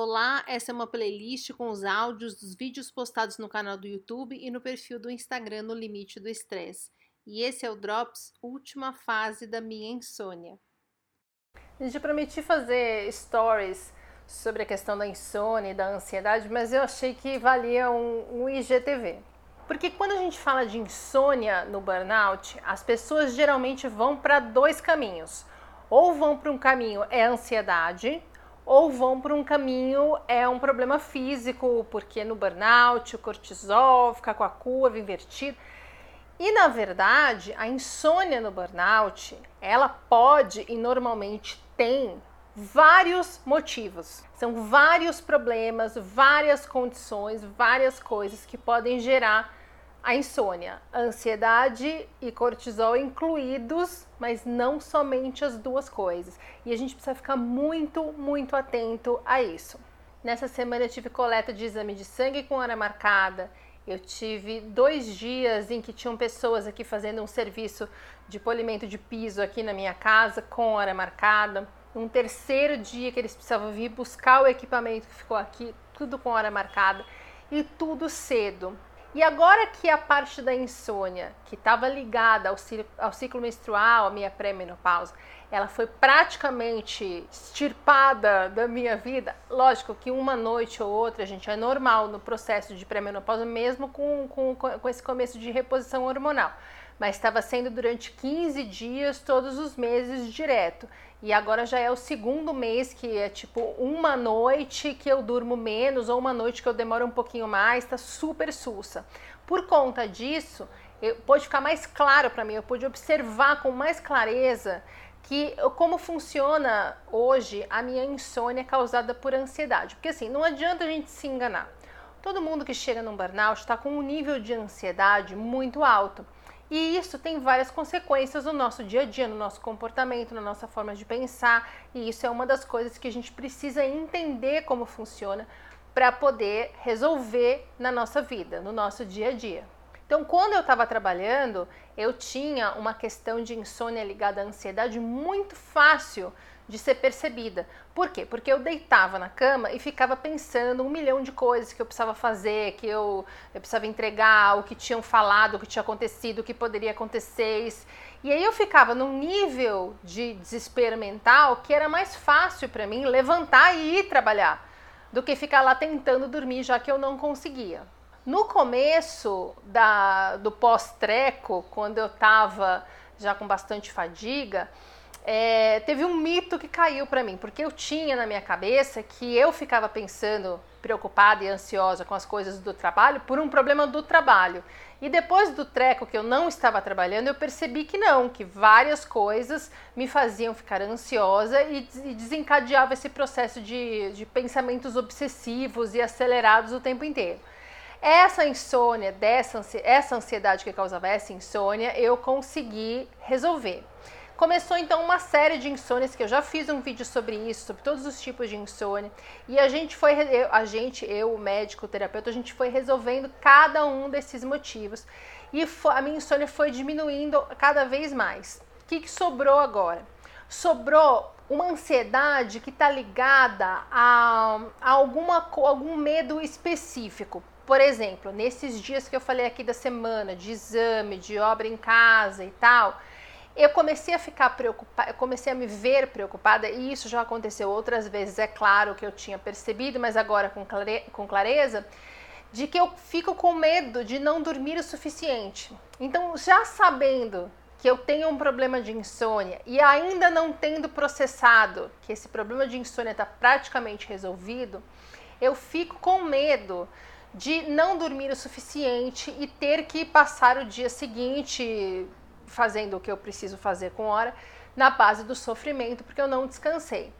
Olá, essa é uma playlist com os áudios dos vídeos postados no canal do YouTube e no perfil do Instagram no Limite do Estresse. E esse é o Drops Última Fase da Minha Insônia. Eu prometi fazer stories sobre a questão da insônia e da ansiedade, mas eu achei que valia um, um IGTV. Porque quando a gente fala de insônia no burnout, as pessoas geralmente vão para dois caminhos. Ou vão para um caminho é ansiedade, ou vão por um caminho é um problema físico, porque no burnout o cortisol fica com a curva invertida. E na verdade, a insônia no burnout, ela pode e normalmente tem vários motivos. São vários problemas, várias condições, várias coisas que podem gerar a insônia, ansiedade e cortisol incluídos, mas não somente as duas coisas. E a gente precisa ficar muito, muito atento a isso. Nessa semana eu tive coleta de exame de sangue com hora marcada. Eu tive dois dias em que tinham pessoas aqui fazendo um serviço de polimento de piso aqui na minha casa com hora marcada. Um terceiro dia que eles precisavam vir buscar o equipamento que ficou aqui, tudo com hora marcada e tudo cedo. E agora que a parte da insônia, que estava ligada ao, ao, ciclo menstrual, à minha pré-menopausa, ela foi praticamente extirpada da minha vida, lógico que uma noite ou outra, gente, é normal no processo de pré-menopausa, mesmo com, com, com esse começo de reposição hormonal mas estava sendo durante 15 dias todos os meses direto. E agora já é o segundo mês que é tipo uma noite que eu durmo menos ou uma noite que eu demoro um pouquinho mais, tá super sussa. Por conta disso, eu, pode ficar mais claro para mim, eu pude observar com mais clareza que como funciona hoje a minha insônia causada por ansiedade. Porque assim, não adianta a gente se enganar. Todo mundo que chega num burnout está com um nível de ansiedade muito alto. E isso tem várias consequências no nosso dia a dia, no nosso comportamento, na nossa forma de pensar. E isso é uma das coisas que a gente precisa entender como funciona para poder resolver na nossa vida, no nosso dia a dia. Então, quando eu estava trabalhando, eu tinha uma questão de insônia ligada à ansiedade muito fácil de ser percebida. Por quê? Porque eu deitava na cama e ficava pensando um milhão de coisas que eu precisava fazer, que eu, eu precisava entregar, o que tinham falado, o que tinha acontecido, o que poderia acontecer. E aí eu ficava num nível de desespero mental que era mais fácil para mim levantar e ir trabalhar do que ficar lá tentando dormir, já que eu não conseguia. No começo da, do pós-treco, quando eu estava já com bastante fadiga, é, teve um mito que caiu para mim, porque eu tinha na minha cabeça que eu ficava pensando, preocupada e ansiosa com as coisas do trabalho por um problema do trabalho. E depois do treco que eu não estava trabalhando, eu percebi que não, que várias coisas me faziam ficar ansiosa e, desencadeava esse processo de, de pensamentos obsessivos e acelerados o tempo inteiro. Essa insônia, dessa, essa ansiedade que causava essa insônia, eu consegui resolver. Começou então uma série de insônias que eu já fiz um vídeo sobre isso, sobre todos os tipos de insônia. E a gente foi, a gente, eu, o médico, o terapeuta, a gente foi resolvendo cada um desses motivos. E a minha insônia foi diminuindo cada vez mais. O que, que sobrou agora? Sobrou uma ansiedade que está ligada a, a alguma, algum medo específico. Por exemplo, nesses dias que eu falei aqui da semana, de exame, de obra em casa e tal, eu comecei a ficar preocupada, comecei a me ver preocupada, e isso já aconteceu outras vezes, é claro que eu tinha percebido, mas agora com, clare, com clareza, de que eu fico com medo de não dormir o suficiente. Então, já sabendo que eu tenho um problema de insônia e ainda não tendo processado que esse problema de insônia está praticamente resolvido, eu fico com medo de não dormir o suficiente e ter que passar o dia seguinte fazendo o que eu preciso fazer com hora, na base do sofrimento, porque eu não descansei.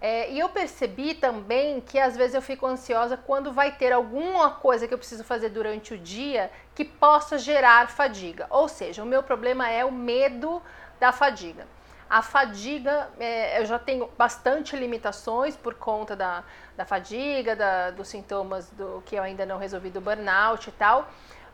É, e eu percebi também que às vezes eu fico ansiosa quando vai ter alguma coisa que eu preciso fazer durante o dia que possa gerar fadiga. Ou seja, o meu problema é o medo da fadiga. A fadiga, é, eu já tenho bastante limitações por conta da, da fadiga, da, dos sintomas do que eu ainda não resolvi do burnout e tal.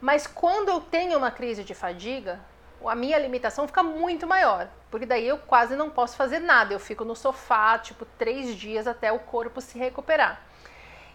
Mas quando eu tenho uma crise de fadiga, a minha limitação fica muito maior, porque daí eu quase não posso fazer nada, eu fico no sofá, tipo, três dias até o corpo se recuperar.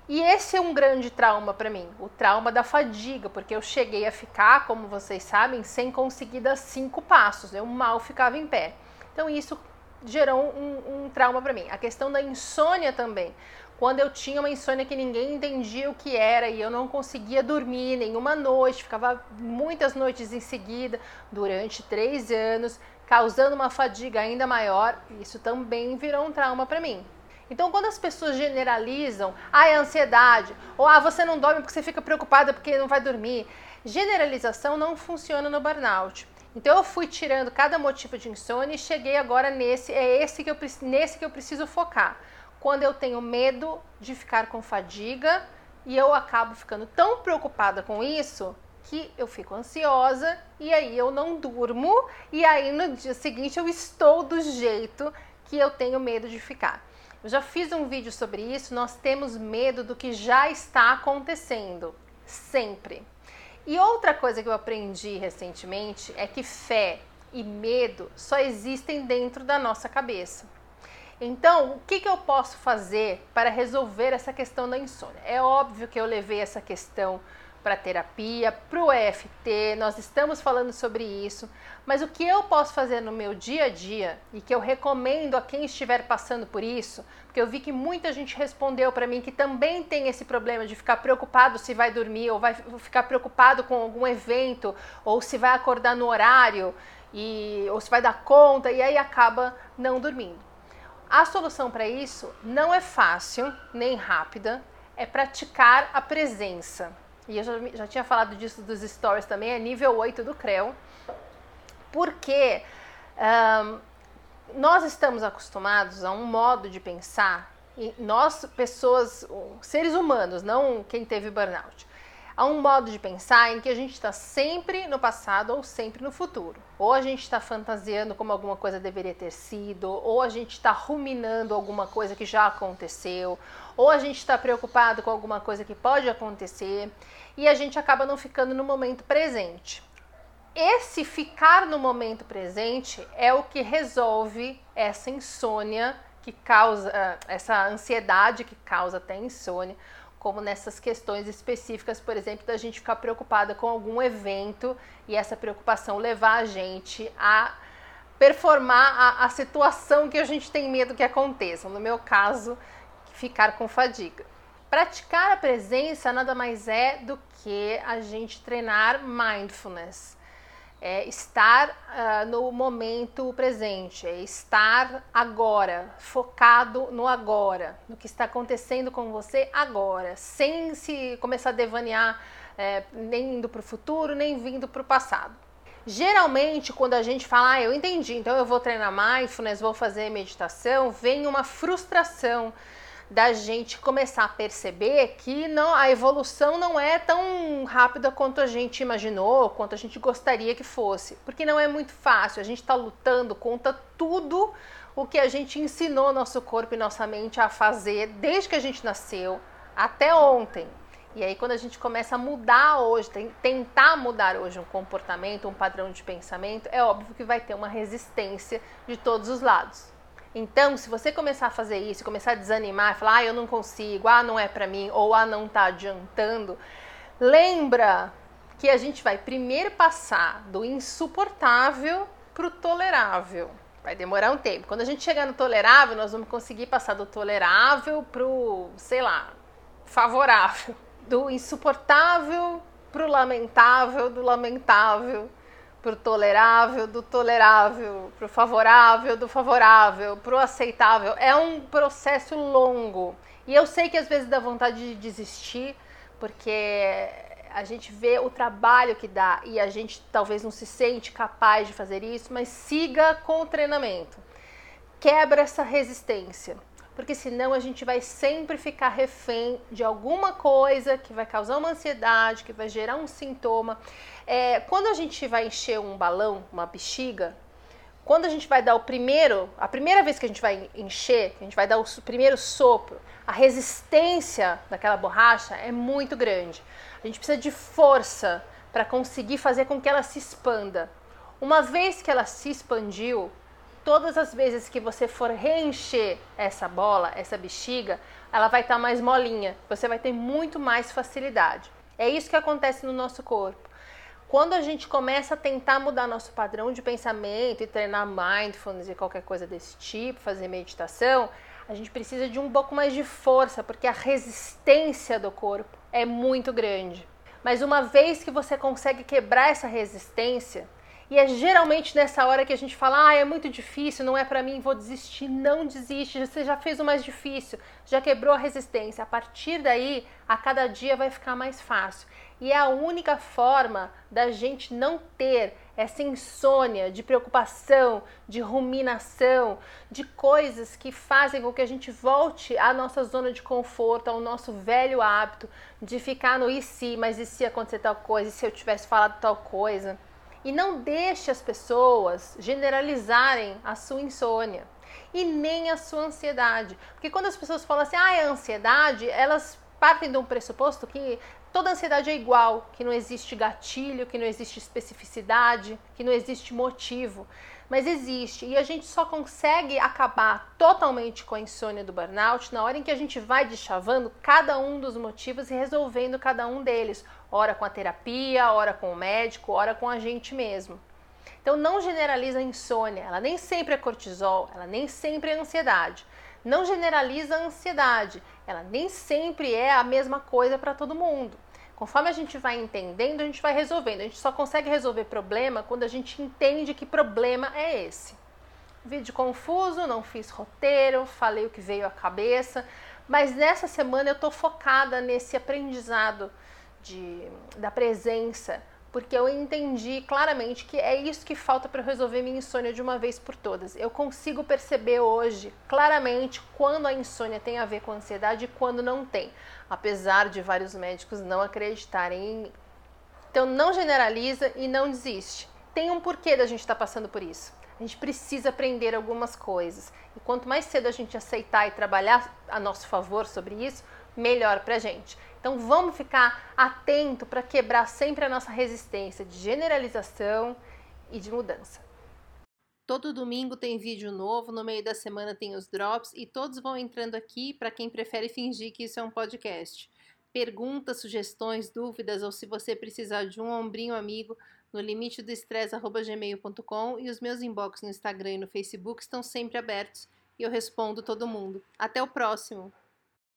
E esse é um grande trauma para mim, o trauma da fadiga, porque eu cheguei a ficar, como vocês sabem, sem conseguir dar cinco passos, eu mal ficava em pé. Então isso gerou um, um trauma para mim. A questão da insônia também. Quando eu tinha uma insônia que ninguém entendia o que era e eu não conseguia dormir nenhuma noite, ficava muitas noites em seguida, durante três anos, causando uma fadiga ainda maior, isso também virou um trauma para mim. Então, quando as pessoas generalizam, ah, é ansiedade, ou ah, você não dorme porque você fica preocupada porque não vai dormir, generalização não funciona no burnout. Então, eu fui tirando cada motivo de insônia e cheguei agora nesse, é esse que eu, nesse que eu preciso focar. Quando eu tenho medo de ficar com fadiga e eu acabo ficando tão preocupada com isso que eu fico ansiosa e aí eu não durmo e aí no dia seguinte eu estou do jeito que eu tenho medo de ficar. Eu já fiz um vídeo sobre isso. Nós temos medo do que já está acontecendo, sempre. E outra coisa que eu aprendi recentemente é que fé e medo só existem dentro da nossa cabeça. Então, o que, que eu posso fazer para resolver essa questão da insônia? É óbvio que eu levei essa questão para terapia, para o EFT, nós estamos falando sobre isso, mas o que eu posso fazer no meu dia a dia e que eu recomendo a quem estiver passando por isso, porque eu vi que muita gente respondeu para mim que também tem esse problema de ficar preocupado se vai dormir ou vai ficar preocupado com algum evento ou se vai acordar no horário e ou se vai dar conta e aí acaba não dormindo. A solução para isso não é fácil nem rápida, é praticar a presença e eu já, já tinha falado disso dos stories também, é nível 8 do CREO, porque um, nós estamos acostumados a um modo de pensar, e nós, pessoas, seres humanos, não quem teve burnout, a um modo de pensar em que a gente está sempre no passado ou sempre no futuro. Ou a gente está fantasiando como alguma coisa deveria ter sido, ou a gente está ruminando alguma coisa que já aconteceu, ou a gente está preocupado com alguma coisa que pode acontecer e a gente acaba não ficando no momento presente. Esse ficar no momento presente é o que resolve essa insônia que causa, essa ansiedade que causa até insônia como nessas questões específicas, por exemplo, da gente ficar preocupada com algum evento e essa preocupação levar a gente a performar a, a situação que a gente tem medo que aconteça. No meu caso, ficar com fadiga. Praticar a presença nada mais é do que a gente treinar mindfulness é estar uh, no momento presente, é estar agora, focado no agora, no que está acontecendo com você agora, sem se começar a devanear é, nem indo para o futuro, nem vindo para o passado. Geralmente, quando a gente fala, ah, eu entendi, então eu vou treinar mindfulness, vou fazer meditação, vem uma frustração da gente começar a perceber que não, a evolução não é tão rápida quanto a gente imaginou, quanto a gente gostaria que fosse, porque não é muito fácil. A gente está lutando contra tudo o que a gente ensinou nosso corpo e nossa mente a fazer desde que a gente nasceu até ontem. E aí, quando a gente começa a mudar hoje, tentar mudar hoje um comportamento, um padrão de pensamento, é óbvio que vai ter uma resistência de todos os lados. Então, se você começar a fazer isso, começar a desanimar, falar, ah, eu não consigo, ah, não é para mim, ou ah, não tá adiantando, lembra que a gente vai primeiro passar do insuportável pro tolerável. Vai demorar um tempo. Quando a gente chegar no tolerável, nós vamos conseguir passar do tolerável pro, sei lá, favorável. Do insuportável pro lamentável, do lamentável pro tolerável, do tolerável, pro favorável, do favorável, pro aceitável. É um processo longo. E eu sei que às vezes dá vontade de desistir, porque a gente vê o trabalho que dá e a gente talvez não se sente capaz de fazer isso, mas siga com o treinamento. Quebra essa resistência porque senão a gente vai sempre ficar refém de alguma coisa que vai causar uma ansiedade, que vai gerar um sintoma. É, quando a gente vai encher um balão, uma bexiga, quando a gente vai dar o primeiro, a primeira vez que a gente vai encher, a gente vai dar o primeiro sopro, a resistência daquela borracha é muito grande. A gente precisa de força para conseguir fazer com que ela se expanda. Uma vez que ela se expandiu, todas as vezes que você for reencher essa bola, essa bexiga, ela vai estar tá mais molinha, você vai ter muito mais facilidade. É isso que acontece no nosso corpo. Quando a gente começa a tentar mudar nosso padrão de pensamento e treinar mindfulness e qualquer coisa desse tipo, fazer meditação, a gente precisa de um pouco mais de força, porque a resistência do corpo é muito grande. Mas uma vez que você consegue quebrar essa resistência, e é geralmente nessa hora que a gente fala: ah, é muito difícil, não é para mim, vou desistir. Não desiste, você já fez o mais difícil, já quebrou a resistência. A partir daí, a cada dia vai ficar mais fácil. E é a única forma da gente não ter essa insônia de preocupação, de ruminação, de coisas que fazem com que a gente volte à nossa zona de conforto, ao nosso velho hábito de ficar no e se, mas e se acontecer tal coisa, e se eu tivesse falado tal coisa. E não deixe as pessoas generalizarem a sua insônia e nem a sua ansiedade. Porque quando as pessoas falam assim, ah, é ansiedade, elas partem de um pressuposto que toda ansiedade é igual, que não existe gatilho, que não existe especificidade, que não existe motivo. Mas existe. E a gente só consegue acabar totalmente com a insônia do burnout na hora em que a gente vai deschavando cada um dos motivos e resolvendo cada um deles ora com a terapia, ora com o médico, ora com a gente mesmo. Então não generaliza a insônia, ela nem sempre é cortisol, ela nem sempre é ansiedade. Não generaliza a ansiedade, ela nem sempre é a mesma coisa para todo mundo. Conforme a gente vai entendendo, a gente vai resolvendo. A gente só consegue resolver problema quando a gente entende que problema é esse. Vídeo confuso, não fiz roteiro, falei o que veio à cabeça, mas nessa semana eu tô focada nesse aprendizado de, da presença, porque eu entendi claramente que é isso que falta para resolver minha insônia de uma vez por todas. Eu consigo perceber hoje claramente quando a insônia tem a ver com ansiedade e quando não tem, apesar de vários médicos não acreditarem em mim. Então não generaliza e não desiste. Tem um porquê da gente estar tá passando por isso. A gente precisa aprender algumas coisas. E quanto mais cedo a gente aceitar e trabalhar a nosso favor sobre isso, melhor para a gente. Então vamos ficar atento para quebrar sempre a nossa resistência de generalização e de mudança. Todo domingo tem vídeo novo, no meio da semana tem os drops e todos vão entrando aqui para quem prefere fingir que isso é um podcast. Perguntas, sugestões, dúvidas ou se você precisar de um ombrinho amigo no limite do estresse@gmail.com e os meus inbox no Instagram e no Facebook estão sempre abertos e eu respondo todo mundo. Até o próximo.